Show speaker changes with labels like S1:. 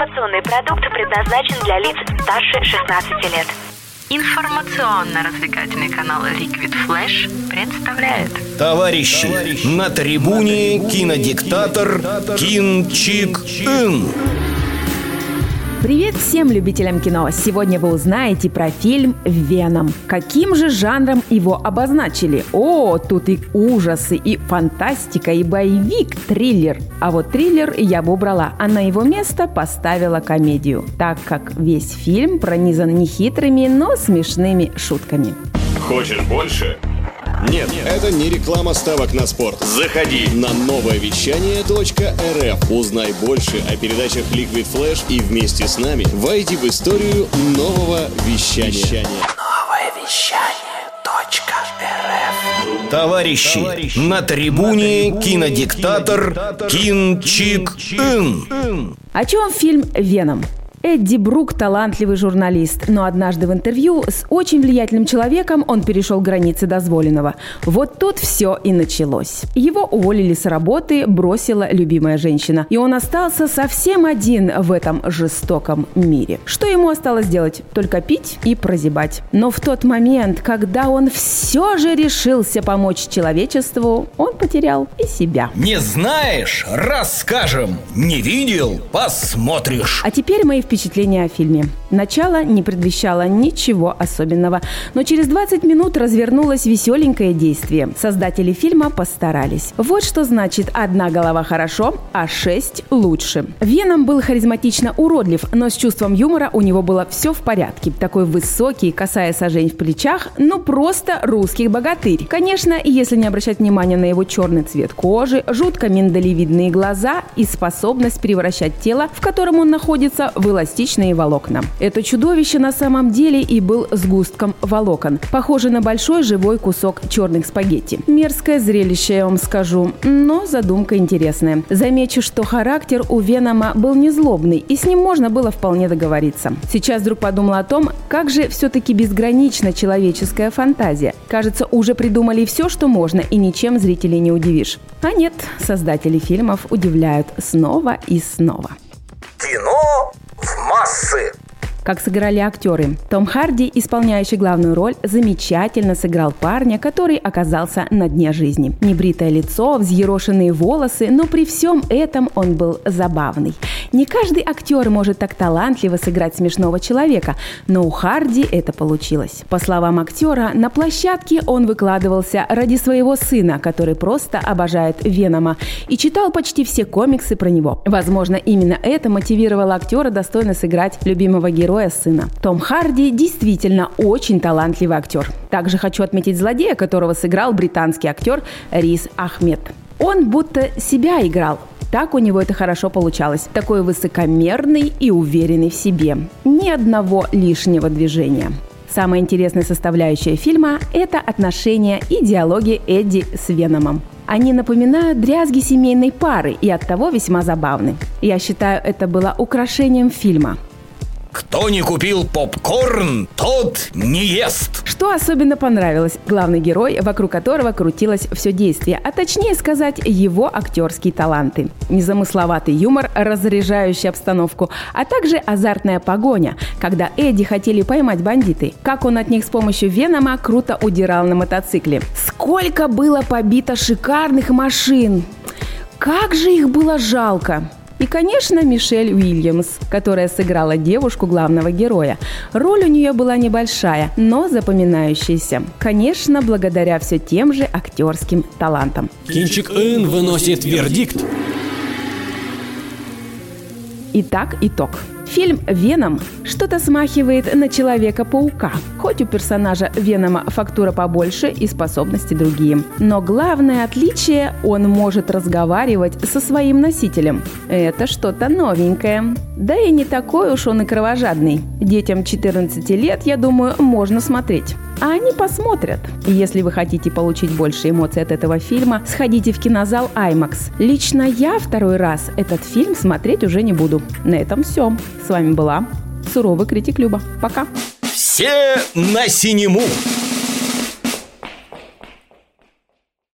S1: Информационный продукт предназначен для лиц старше 16 лет.
S2: Информационно-развлекательный канал Liquid Flash представляет
S3: Товарищи, на трибуне кинодиктатор Кин Чик Ин.
S4: Привет всем любителям кино! Сегодня вы узнаете про фильм «Веном». Каким же жанром его обозначили? О, тут и ужасы, и фантастика, и боевик, триллер. А вот триллер я бы убрала, а на его место поставила комедию, так как весь фильм пронизан нехитрыми, но смешными шутками.
S5: Хочешь больше?
S6: Нет, это не реклама ставок на спорт.
S5: Заходи.
S6: На новое вещание .рф. Узнай больше о передачах Liquid Flash и вместе с нами войди в историю нового вещания.
S3: Товарищи, на трибуне кинодиктатор Кин Чик Ин.
S4: О чем фильм «Веном»? Эдди Брук – талантливый журналист, но однажды в интервью с очень влиятельным человеком он перешел границы дозволенного. Вот тут все и началось. Его уволили с работы, бросила любимая женщина. И он остался совсем один в этом жестоком мире. Что ему осталось делать? Только пить и прозябать. Но в тот момент, когда он все же решился помочь человечеству, он потерял и себя.
S3: Не знаешь? Расскажем. Не видел? Посмотришь.
S4: А теперь мои впечатления о фильме. Начало не предвещало ничего особенного, но через 20 минут развернулось веселенькое действие. Создатели фильма постарались. Вот что значит «одна голова хорошо, а шесть лучше». Веном был харизматично уродлив, но с чувством юмора у него было все в порядке. Такой высокий, касая сажень в плечах, ну просто русский богатырь. Конечно, если не обращать внимания на его черный цвет кожи, жутко миндалевидные глаза и способность превращать тело, в котором он находится, в эластичные волокна. Это чудовище на самом деле и был сгустком волокон, похоже на большой живой кусок черных спагетти. Мерзкое зрелище, я вам скажу, но задумка интересная. Замечу, что характер у Венома был не злобный, и с ним можно было вполне договориться. Сейчас вдруг подумала о том, как же все-таки безгранична человеческая фантазия. Кажется, уже придумали все, что можно, и ничем зрителей не удивишь. А нет, создатели фильмов удивляют снова и снова.
S7: Кино в массы.
S4: Как сыграли актеры. Том Харди, исполняющий главную роль, замечательно сыграл парня, который оказался на дне жизни. Небритое лицо, взъерошенные волосы, но при всем этом он был забавный. Не каждый актер может так талантливо сыграть смешного человека, но у Харди это получилось. По словам актера, на площадке он выкладывался ради своего сына, который просто обожает Венома, и читал почти все комиксы про него. Возможно, именно это мотивировало актера достойно сыграть любимого героя сына. Том Харди действительно очень талантливый актер. Также хочу отметить злодея, которого сыграл британский актер Рис Ахмед. Он будто себя играл, так у него это хорошо получалось. Такой высокомерный и уверенный в себе. Ни одного лишнего движения. Самая интересная составляющая фильма – это отношения и диалоги Эдди с Веномом. Они напоминают дрязги семейной пары и оттого весьма забавны. Я считаю, это было украшением фильма –
S3: Кто не купил попкорн, тот не ест.
S4: Что особенно понравилось? Главный герой, вокруг которого крутилось все действие, а точнее сказать, его актерские таланты. Незамысловатый юмор, разряжающий обстановку, а также азартная погоня, когда Эдди хотели поймать бандиты. Как он от них с помощью Венома круто удирал на мотоцикле. Сколько было побито шикарных машин! Как же их было жалко! И, конечно, Мишель Уильямс, которая сыграла девушку главного героя. Роль у нее была небольшая, но запоминающаяся. Конечно, благодаря все тем же актерским талантам.
S8: Кинчик Ин выносит вердикт.
S4: Итак, итог. Фильм «Веном» что-то смахивает на Человека-паука. Хоть у персонажа Венома фактура побольше и способности другие. Но главное отличие – он может разговаривать со своим носителем. Это что-то новенькое. Да и не такой уж он и кровожадный. Детям 14 лет, я думаю, можно смотреть. А они посмотрят. Если вы хотите получить больше эмоций от этого фильма, сходите в кинозал IMAX. Лично я второй раз этот фильм смотреть уже не буду. На этом все. С вами была суровый критик Люба. Пока.
S3: Все на синему.